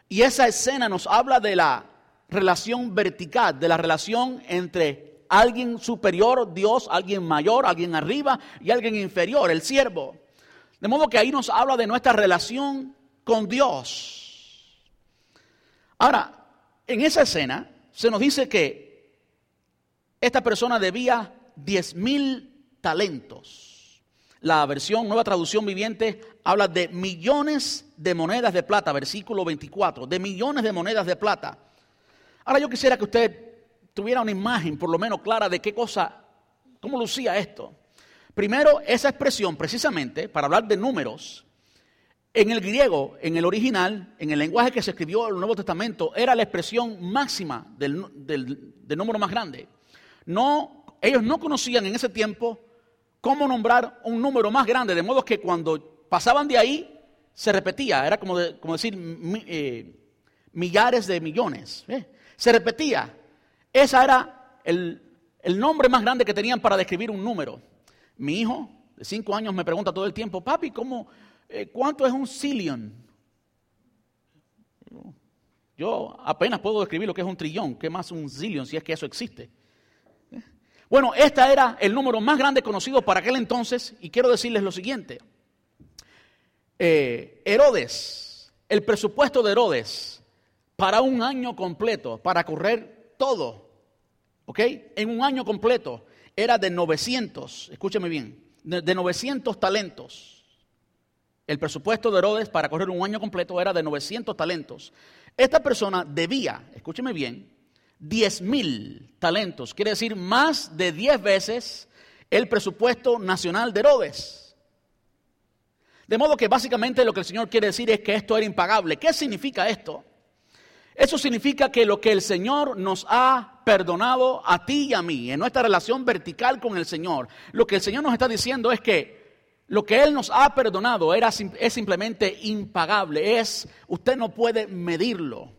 A: Y esa escena nos habla de la relación vertical, de la relación entre alguien superior, Dios, alguien mayor, alguien arriba y alguien inferior, el siervo. De modo que ahí nos habla de nuestra relación con Dios. Ahora, en esa escena se nos dice que esta persona debía diez mil talentos. La versión Nueva Traducción Viviente habla de millones de monedas de plata, versículo 24, de millones de monedas de plata. Ahora yo quisiera que usted tuviera una imagen por lo menos clara de qué cosa, cómo lucía esto. Primero, esa expresión precisamente, para hablar de números, en el griego, en el original, en el lenguaje que se escribió en el Nuevo Testamento, era la expresión máxima del, del número más grande. No, ellos no conocían en ese tiempo cómo nombrar un número más grande, de modo que cuando pasaban de ahí se repetía, era como, como decir eh, millares de millones, ¿eh? se repetía. Ese era el, nombre más grande que tenían para describir un número. Mi hijo de cinco años me pregunta todo el tiempo, papi, ¿cómo, eh, ¿cuánto es un zillion? Yo apenas puedo describir lo que es un trillón, ¿qué más un zillion si es que eso existe? Bueno, este era el número más grande conocido para aquel entonces y quiero decirles lo siguiente. Eh, Herodes, el presupuesto de Herodes para un año completo, para correr todo, ¿ok? En un año completo era de 900, escúcheme bien, de 900 talentos. El presupuesto de Herodes para correr un año completo era de 900 talentos. Esta persona debía, escúcheme bien, 10 mil talentos, quiere decir más de 10 veces el presupuesto nacional de Herodes. De modo que básicamente lo que el Señor quiere decir es que esto era impagable. ¿Qué significa esto? Eso significa que lo que el Señor nos ha perdonado a ti y a mí, en nuestra relación vertical con el Señor, lo que el Señor nos está diciendo es que lo que Él nos ha perdonado era, es simplemente impagable, es, usted no puede medirlo.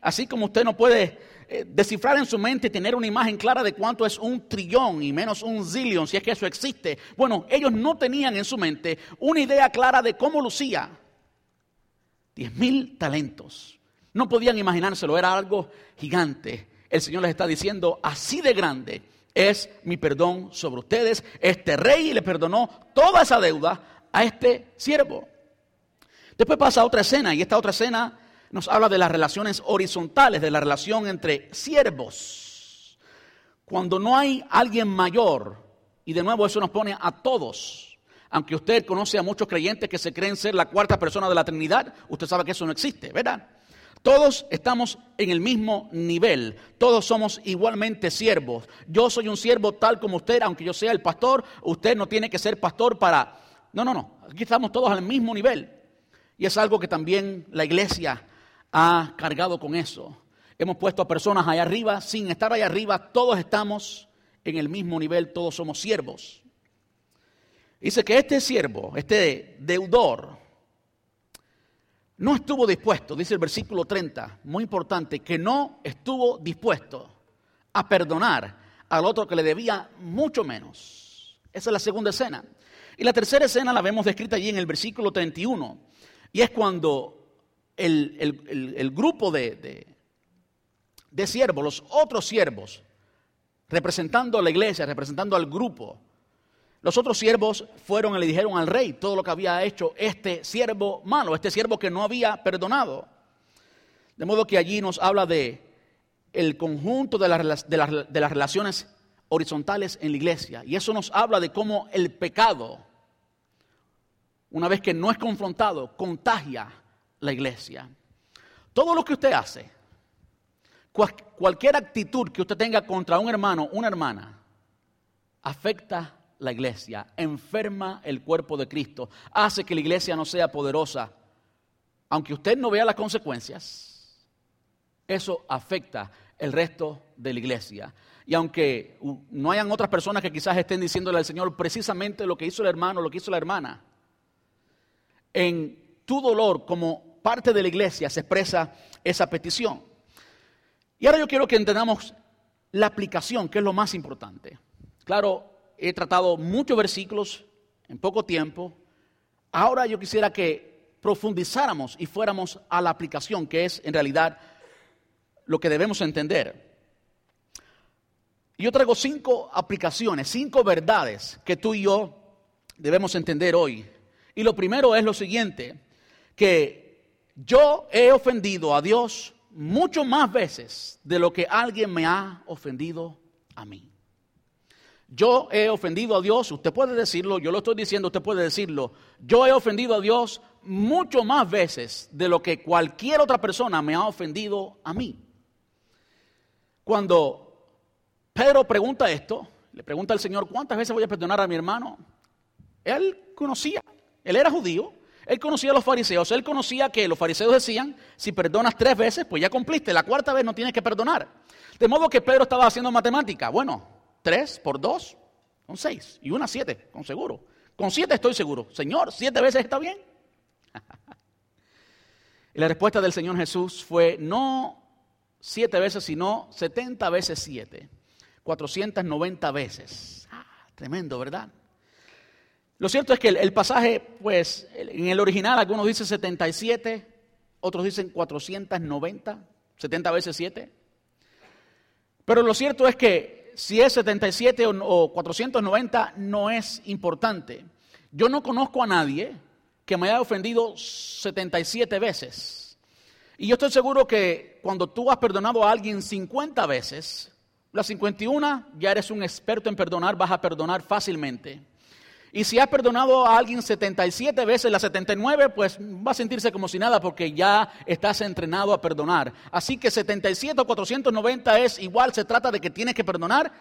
A: Así como usted no puede eh, descifrar en su mente y tener una imagen clara de cuánto es un trillón y menos un zillion, si es que eso existe. Bueno, ellos no tenían en su mente una idea clara de cómo lucía. Diez mil talentos. No podían imaginárselo, era algo gigante. El Señor les está diciendo, así de grande es mi perdón sobre ustedes. Este rey le perdonó toda esa deuda a este siervo. Después pasa otra escena y esta otra escena nos habla de las relaciones horizontales, de la relación entre siervos. Cuando no hay alguien mayor, y de nuevo eso nos pone a todos, aunque usted conoce a muchos creyentes que se creen ser la cuarta persona de la Trinidad, usted sabe que eso no existe, ¿verdad? Todos estamos en el mismo nivel, todos somos igualmente siervos. Yo soy un siervo tal como usted, aunque yo sea el pastor, usted no tiene que ser pastor para... No, no, no, aquí estamos todos al mismo nivel. Y es algo que también la iglesia ha cargado con eso. Hemos puesto a personas allá arriba, sin estar allá arriba, todos estamos en el mismo nivel, todos somos siervos. Dice que este siervo, este deudor, no estuvo dispuesto, dice el versículo 30, muy importante, que no estuvo dispuesto a perdonar al otro que le debía mucho menos. Esa es la segunda escena. Y la tercera escena la vemos descrita allí en el versículo 31. Y es cuando el, grupo de, de, de siervos, los otros siervos, representando a la iglesia, representando al grupo, los otros siervos fueron y le dijeron al rey todo lo que había hecho este siervo malo, este siervo que no había perdonado. De modo que allí nos habla de el conjunto de, de, de las relaciones horizontales en la iglesia. Y eso nos habla de cómo el pecado, una vez que no es confrontado, contagia la iglesia. Todo lo que usted hace, cualquier actitud que usted tenga contra un hermano, una hermana, afecta la iglesia, enferma el cuerpo de Cristo, hace que la iglesia no sea poderosa. Aunque usted no vea las consecuencias, eso afecta el resto de la iglesia. Y aunque no hayan otras personas que quizás estén diciéndole al Señor precisamente lo que hizo el hermano, lo que hizo la hermana, en tu dolor como parte de la iglesia se expresa esa petición. Y ahora yo quiero que entendamos la aplicación, que es lo más importante. Claro, he tratado muchos versículos en poco tiempo. Ahora yo quisiera que profundizáramos y fuéramos a la aplicación, que es en realidad lo que debemos entender. Yo traigo cinco aplicaciones, cinco verdades que tú y yo debemos entender hoy. Y lo primero es lo siguiente, que yo he ofendido a Dios mucho más veces de lo que alguien me ha ofendido a mí. Yo he ofendido a Dios, usted puede decirlo, yo lo estoy diciendo, usted puede decirlo. Yo he ofendido a Dios mucho más veces de lo que cualquier otra persona me ha ofendido a mí. Cuando Pedro pregunta esto, le pregunta al Señor, ¿cuántas veces voy a perdonar a mi hermano? Él conocía, él era judío, él conocía a los fariseos, él conocía que los fariseos decían, si perdonas tres veces, pues ya cumpliste, la cuarta vez no tienes que perdonar. De modo que Pedro estaba haciendo matemática. Bueno, Tres por dos son seis. Y una siete, con seguro. Con siete estoy seguro. Señor, siete veces está bien. y la respuesta del Señor Jesús fue no siete veces, sino setenta veces siete. 490 veces. Ah, tremendo, ¿verdad? Lo cierto es que el, pasaje, pues, en el original algunos dicen 77, otros dicen 490, 70 veces 7. Pero lo cierto es que si es 77 o, o 490 no es importante. Yo no conozco a nadie que me haya ofendido 77 veces. Y yo estoy seguro que cuando tú has perdonado a alguien 50 veces, la 51 ya eres un experto en perdonar, vas a perdonar fácilmente. Y si has perdonado a alguien 77 veces, la 79, pues va a sentirse como si nada porque ya estás entrenado a perdonar. Así que 77 o 490 es igual, se trata de que tienes que perdonar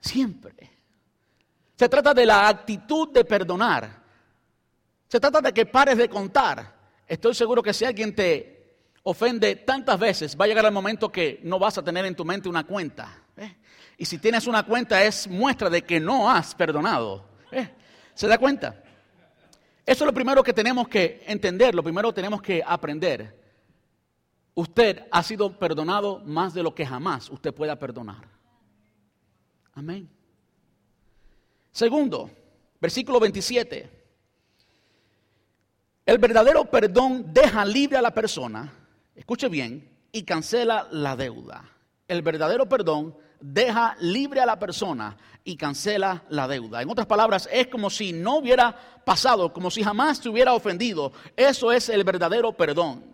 A: siempre. Se trata de la actitud de perdonar. Se trata de que pares de contar. Estoy seguro que si alguien te ofende tantas veces, va a llegar el momento que no vas a tener en tu mente una cuenta. ¿eh? Y si tienes una cuenta es muestra de que no has perdonado. ¿Eh? ¿Se da cuenta? Eso es lo primero que tenemos que entender, lo primero que tenemos que aprender. Usted ha sido perdonado más de lo que jamás usted pueda perdonar. Amén. Segundo, versículo 27. El verdadero perdón deja libre a la persona, escuche bien, y cancela la deuda. El verdadero perdón deja libre a la persona y cancela la deuda. En otras palabras, es como si no hubiera pasado, como si jamás te hubiera ofendido. Eso es el verdadero perdón.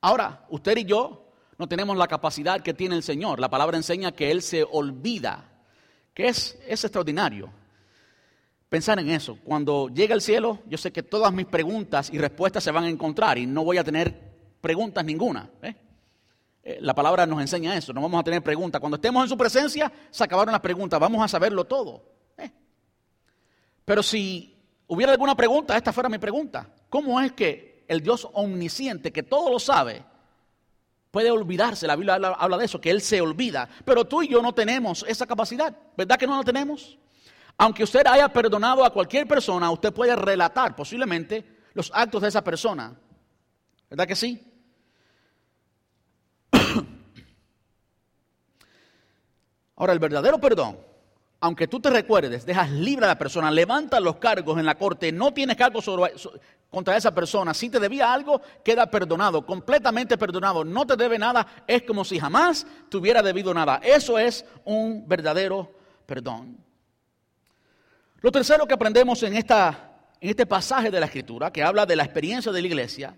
A: Ahora, usted y yo no tenemos la capacidad que tiene el Señor. La palabra enseña que Él se olvida, que es, es extraordinario. Pensar en eso. Cuando llegue al cielo, yo sé que todas mis preguntas y respuestas se van a encontrar y no voy a tener preguntas ninguna. ¿eh? Eh, la palabra nos enseña eso, no vamos a tener preguntas. Cuando estemos en su presencia, se acabaron las preguntas, vamos a saberlo todo. Eh. Pero si hubiera alguna pregunta, esta fuera mi pregunta. ¿Cómo es que el Dios omnisciente, que todo lo sabe, puede olvidarse? La Biblia habla, de eso, que Él se olvida. Pero tú y yo no tenemos esa capacidad, ¿verdad que no la tenemos? Aunque usted haya perdonado a cualquier persona, usted puede relatar posiblemente los actos de esa persona. ¿Verdad que sí? Ahora, el verdadero perdón, aunque tú te recuerdes, dejas libre a la persona, levantas los cargos en la corte, no tienes cargos contra esa persona, si te debía algo, queda perdonado, completamente perdonado, no te debe nada, es como si jamás te hubiera debido nada. Eso es un verdadero perdón. Lo tercero que aprendemos en, esta, en este pasaje de la Escritura, que habla de la experiencia de la iglesia,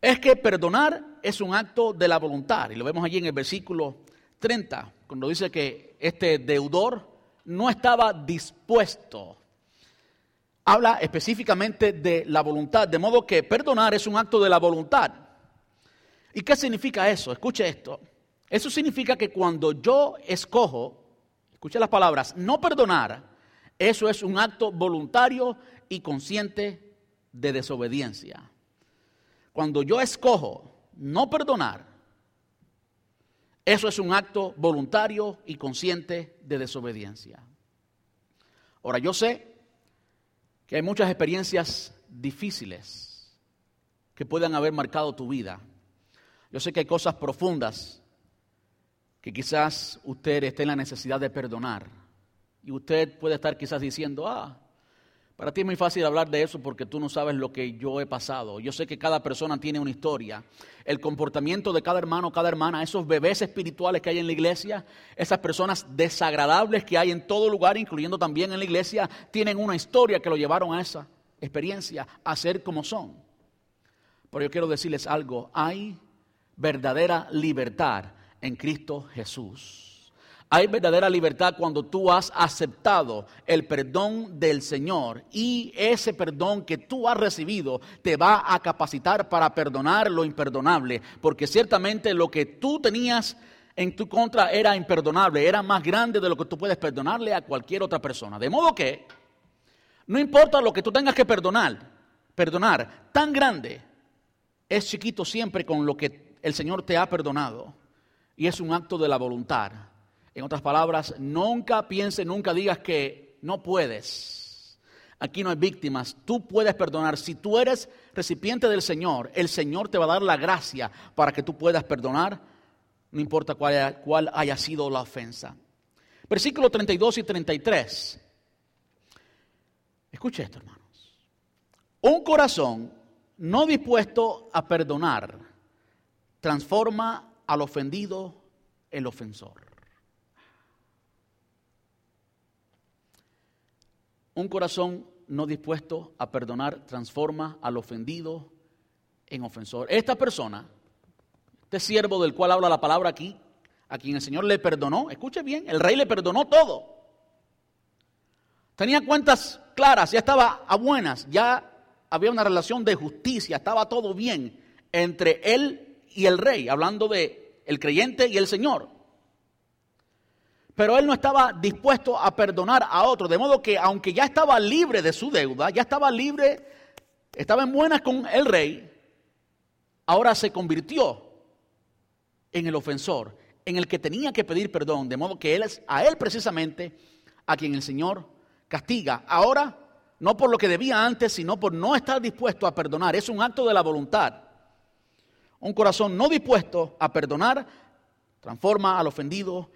A: es que perdonar es un acto de la voluntad. Y lo vemos allí en el versículo 30, cuando dice que este deudor no estaba dispuesto. Habla específicamente de la voluntad, de modo que perdonar es un acto de la voluntad. ¿Y qué significa eso? Escuche esto. Eso significa que cuando yo escojo, escuche las palabras, no perdonar, eso es un acto voluntario y consciente de desobediencia. Cuando yo escojo no perdonar, eso es un acto voluntario y consciente de desobediencia. Ahora, yo sé que hay muchas experiencias difíciles que puedan haber marcado tu vida. Yo sé que hay cosas profundas que quizás usted esté en la necesidad de perdonar. Y usted puede estar quizás diciendo, ah, para ti es muy fácil hablar de eso porque tú no sabes lo que yo he pasado. Yo sé que cada persona tiene una historia. El comportamiento de cada hermano, cada hermana, esos bebés espirituales que hay en la iglesia, esas personas desagradables que hay en todo lugar, incluyendo también en la iglesia, tienen una historia que lo llevaron a esa experiencia, a ser como son. Pero yo quiero decirles algo, hay verdadera libertad en Cristo Jesús. Hay verdadera libertad cuando tú has aceptado el perdón del Señor y ese perdón que tú has recibido te va a capacitar para perdonar lo imperdonable, porque ciertamente lo que tú tenías en tu contra era imperdonable, era más grande de lo que tú puedes perdonarle a cualquier otra persona. De modo que no importa lo que tú tengas que perdonar, perdonar, tan grande es chiquito siempre con lo que el Señor te ha perdonado y es un acto de la voluntad en otras palabras, nunca piense, nunca digas que no puedes. Aquí no hay víctimas, tú puedes perdonar. Si tú eres recipiente del Señor, el Señor te va a dar la gracia para que tú puedas perdonar, no importa cuál haya, sido la ofensa. Versículo 32 y 33. Escuche esto, hermanos. Un corazón no dispuesto a perdonar transforma al ofendido el ofensor. Un corazón no dispuesto a perdonar transforma al ofendido en ofensor. Esta persona, este siervo del cual habla la palabra aquí, a quien el Señor le perdonó, escuche bien, el rey le perdonó todo. Tenía cuentas claras, ya estaba a buenas, ya había una relación de justicia, estaba todo bien entre él y el rey, hablando de el creyente y el Señor. Pero él no estaba dispuesto a perdonar a otro, de modo que aunque ya estaba libre de su deuda, ya estaba libre, estaba en buenas con el rey, ahora se convirtió en el ofensor, en el que tenía que pedir perdón, de modo que él es a él precisamente a quien el Señor castiga. Ahora, no por lo que debía antes, sino por no estar dispuesto a perdonar. Es un acto de la voluntad. Un corazón no dispuesto a perdonar transforma al ofendido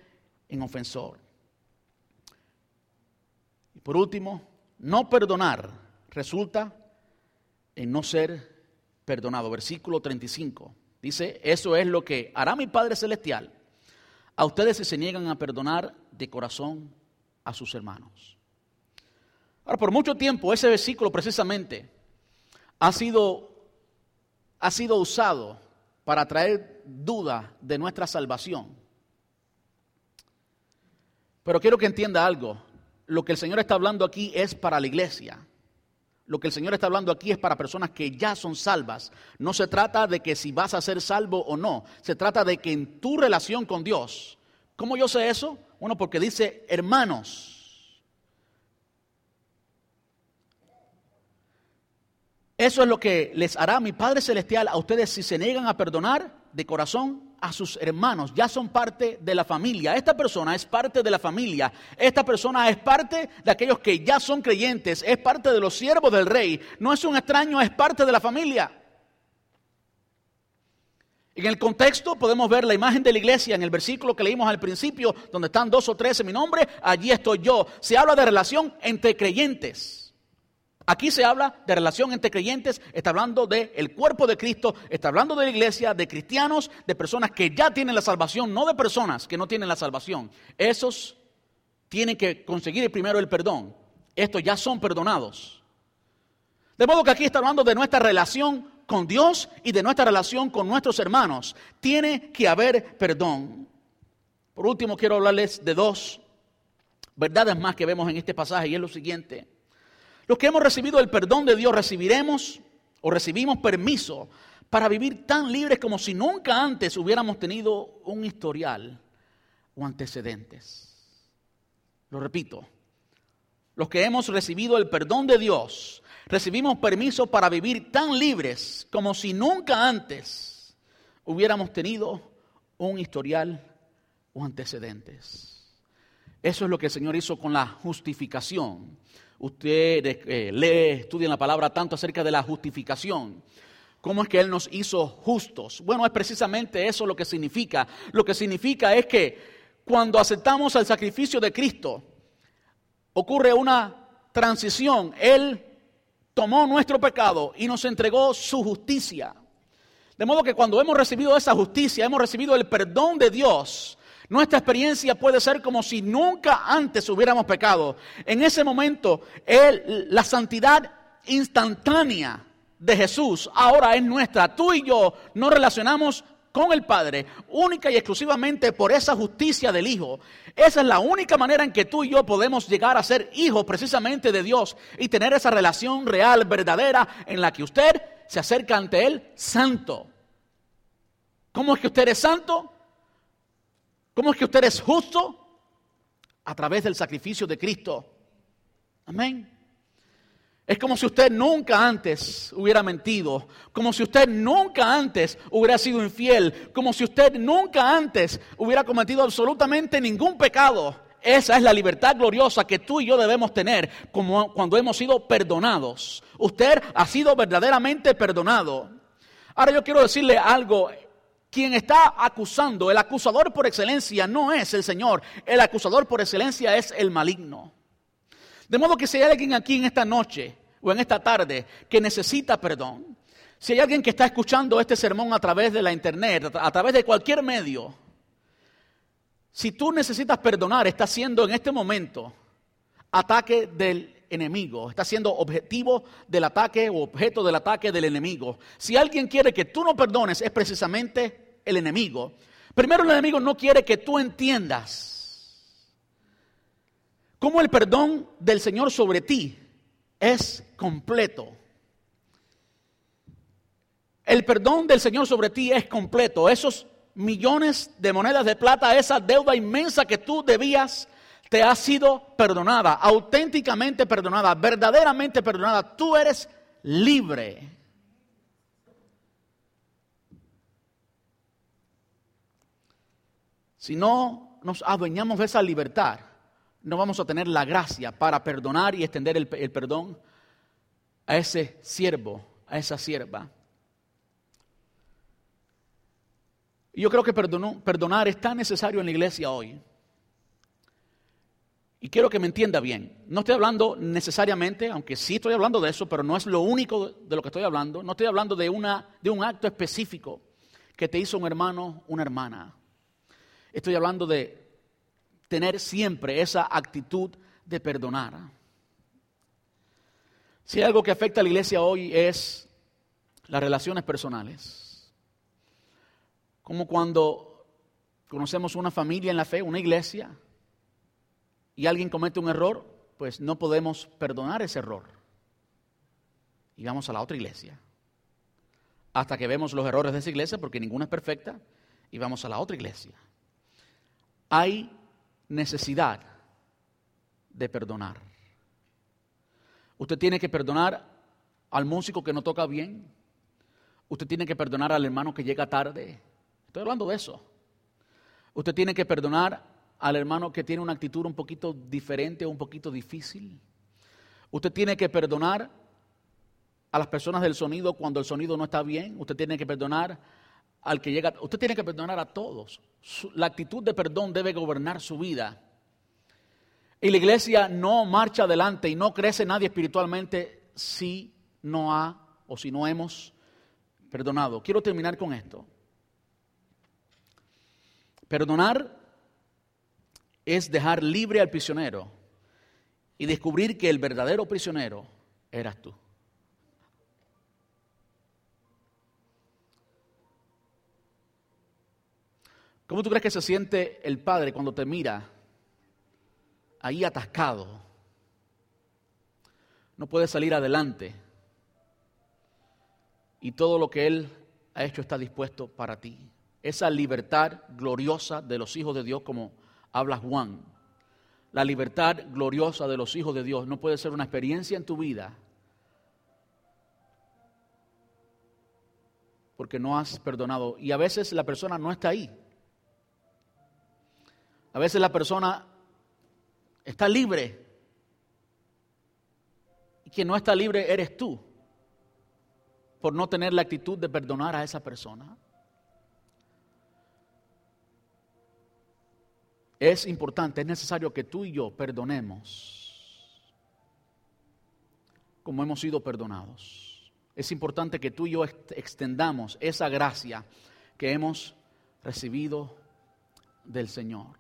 A: en ofensor. Y por último, no perdonar resulta en no ser perdonado. Versículo 35 dice, eso es lo que hará mi Padre Celestial a ustedes si se niegan a perdonar de corazón a sus hermanos. Ahora, por mucho tiempo ese versículo precisamente ha sido, ha sido usado para traer duda de nuestra salvación. Pero quiero que entienda algo. Lo que el Señor está hablando aquí es para la iglesia. Lo que el Señor está hablando aquí es para personas que ya son salvas. No se trata de que si vas a ser salvo o no. Se trata de que en tu relación con Dios. ¿Cómo yo sé eso? Bueno, porque dice hermanos. Eso es lo que les hará mi Padre Celestial a ustedes si se niegan a perdonar de corazón a sus hermanos, ya son parte de la familia. Esta persona es parte de la familia. Esta persona es parte de aquellos que ya son creyentes, es parte de los siervos del rey. No es un extraño, es parte de la familia. En el contexto podemos ver la imagen de la iglesia en el versículo que leímos al principio, donde están dos o tres en mi nombre, allí estoy yo. Se habla de relación entre creyentes. Aquí se habla de relación entre creyentes, está hablando del el cuerpo de Cristo, está hablando de la iglesia, de cristianos, de personas que ya tienen la salvación, no de personas que no tienen la salvación. Esos tienen que conseguir primero el perdón. Estos ya son perdonados. De modo que aquí está hablando de nuestra relación con Dios y de nuestra relación con nuestros hermanos. Tiene que haber perdón. Por último, quiero hablarles de dos verdades más que vemos en este pasaje y es lo siguiente. Los que hemos recibido el perdón de Dios recibiremos o recibimos permiso para vivir tan libres como si nunca antes hubiéramos tenido un historial o antecedentes. Lo repito, los que hemos recibido el perdón de Dios, recibimos permiso para vivir tan libres como si nunca antes hubiéramos tenido un historial o antecedentes. Eso es lo que el Señor hizo con la justificación usted eh, lee, la palabra tanto acerca de la justificación. ¿Cómo es que Él nos hizo justos? Bueno, es precisamente eso lo que significa. Lo que significa es que cuando aceptamos el sacrificio de Cristo, ocurre una transición. Él tomó nuestro pecado y nos entregó su justicia. De modo que cuando hemos recibido esa justicia, hemos recibido el perdón de Dios, nuestra experiencia puede ser como si nunca antes hubiéramos pecado. En ese momento, la santidad instantánea de Jesús ahora es nuestra. Tú y yo nos relacionamos con el Padre única y exclusivamente por esa justicia del Hijo. Esa es la única manera en que tú y yo podemos llegar a ser hijos precisamente de Dios y tener esa relación real, verdadera, en la que usted se acerca ante Él santo. ¿Cómo es que usted es santo? ¿Cómo es que usted es justo? A través del sacrificio de Cristo. Amén. Es como si usted nunca antes hubiera mentido, como si usted nunca antes hubiera sido infiel, como si usted nunca antes hubiera cometido absolutamente ningún pecado. Esa es la libertad gloriosa que tú y yo debemos tener como cuando hemos sido perdonados. Usted ha sido verdaderamente perdonado. Ahora yo quiero decirle algo quien está acusando, el acusador por excelencia no es el Señor, el acusador por excelencia es el maligno. De modo que si hay alguien aquí en esta noche o en esta tarde que necesita perdón, si hay alguien que está escuchando este sermón a través de la internet, a través de cualquier medio, si tú necesitas perdonar, está siendo en este momento ataque del enemigo, está siendo objetivo del ataque o objeto del ataque del enemigo. Si alguien quiere que tú no perdones, es precisamente el enemigo. Primero el enemigo no quiere que tú entiendas cómo el perdón del Señor sobre ti es completo. El perdón del Señor sobre ti es completo. Esos millones de monedas de plata, esa deuda inmensa que tú debías, te ha sido perdonada, auténticamente perdonada, verdaderamente perdonada. Tú eres libre. Si no nos adueñamos de esa libertad, no vamos a tener la gracia para perdonar y extender el, perdón a ese siervo, a esa sierva. yo creo que perdonar es tan necesario en la iglesia hoy. Y quiero que me entienda bien. No estoy hablando necesariamente, aunque sí estoy hablando de eso, pero no es lo único de lo que estoy hablando. No estoy hablando de, una, de un acto específico que te hizo un hermano, una hermana. Estoy hablando de tener siempre esa actitud de perdonar. Si hay algo que afecta a la iglesia hoy es las relaciones personales. Como cuando conocemos una familia en la fe, una iglesia, y alguien comete un error, pues no podemos perdonar ese error. Y vamos a la otra iglesia. Hasta que vemos los errores de esa iglesia, porque ninguna es perfecta, y vamos a la otra iglesia. Hay necesidad de perdonar. Usted tiene que perdonar al músico que no toca bien. Usted tiene que perdonar al hermano que llega tarde. Estoy hablando de eso. Usted tiene que perdonar al hermano que tiene una actitud un poquito diferente o un poquito difícil. Usted tiene que perdonar a las personas del sonido cuando el sonido no está bien. Usted tiene que perdonar al que llega. Usted tiene que perdonar a todos. La actitud de perdón debe gobernar su vida. Y la iglesia no marcha adelante y no crece nadie espiritualmente si no ha o si no hemos perdonado. Quiero terminar con esto. Perdonar es dejar libre al prisionero y descubrir que el verdadero prisionero eras tú. ¿Cómo tú crees que se siente el padre cuando te mira ahí atascado? No puede salir adelante. Y todo lo que él ha hecho está dispuesto para ti. Esa libertad gloriosa de los hijos de Dios, como habla Juan. La libertad gloriosa de los hijos de Dios no puede ser una experiencia en tu vida porque no has perdonado. Y a veces la persona no está ahí. A veces la persona está libre y quien no está libre eres tú por no tener la actitud de perdonar a esa persona. Es importante, es necesario que tú y yo perdonemos como hemos sido perdonados. Es importante que tú y yo extendamos esa gracia que hemos recibido del Señor.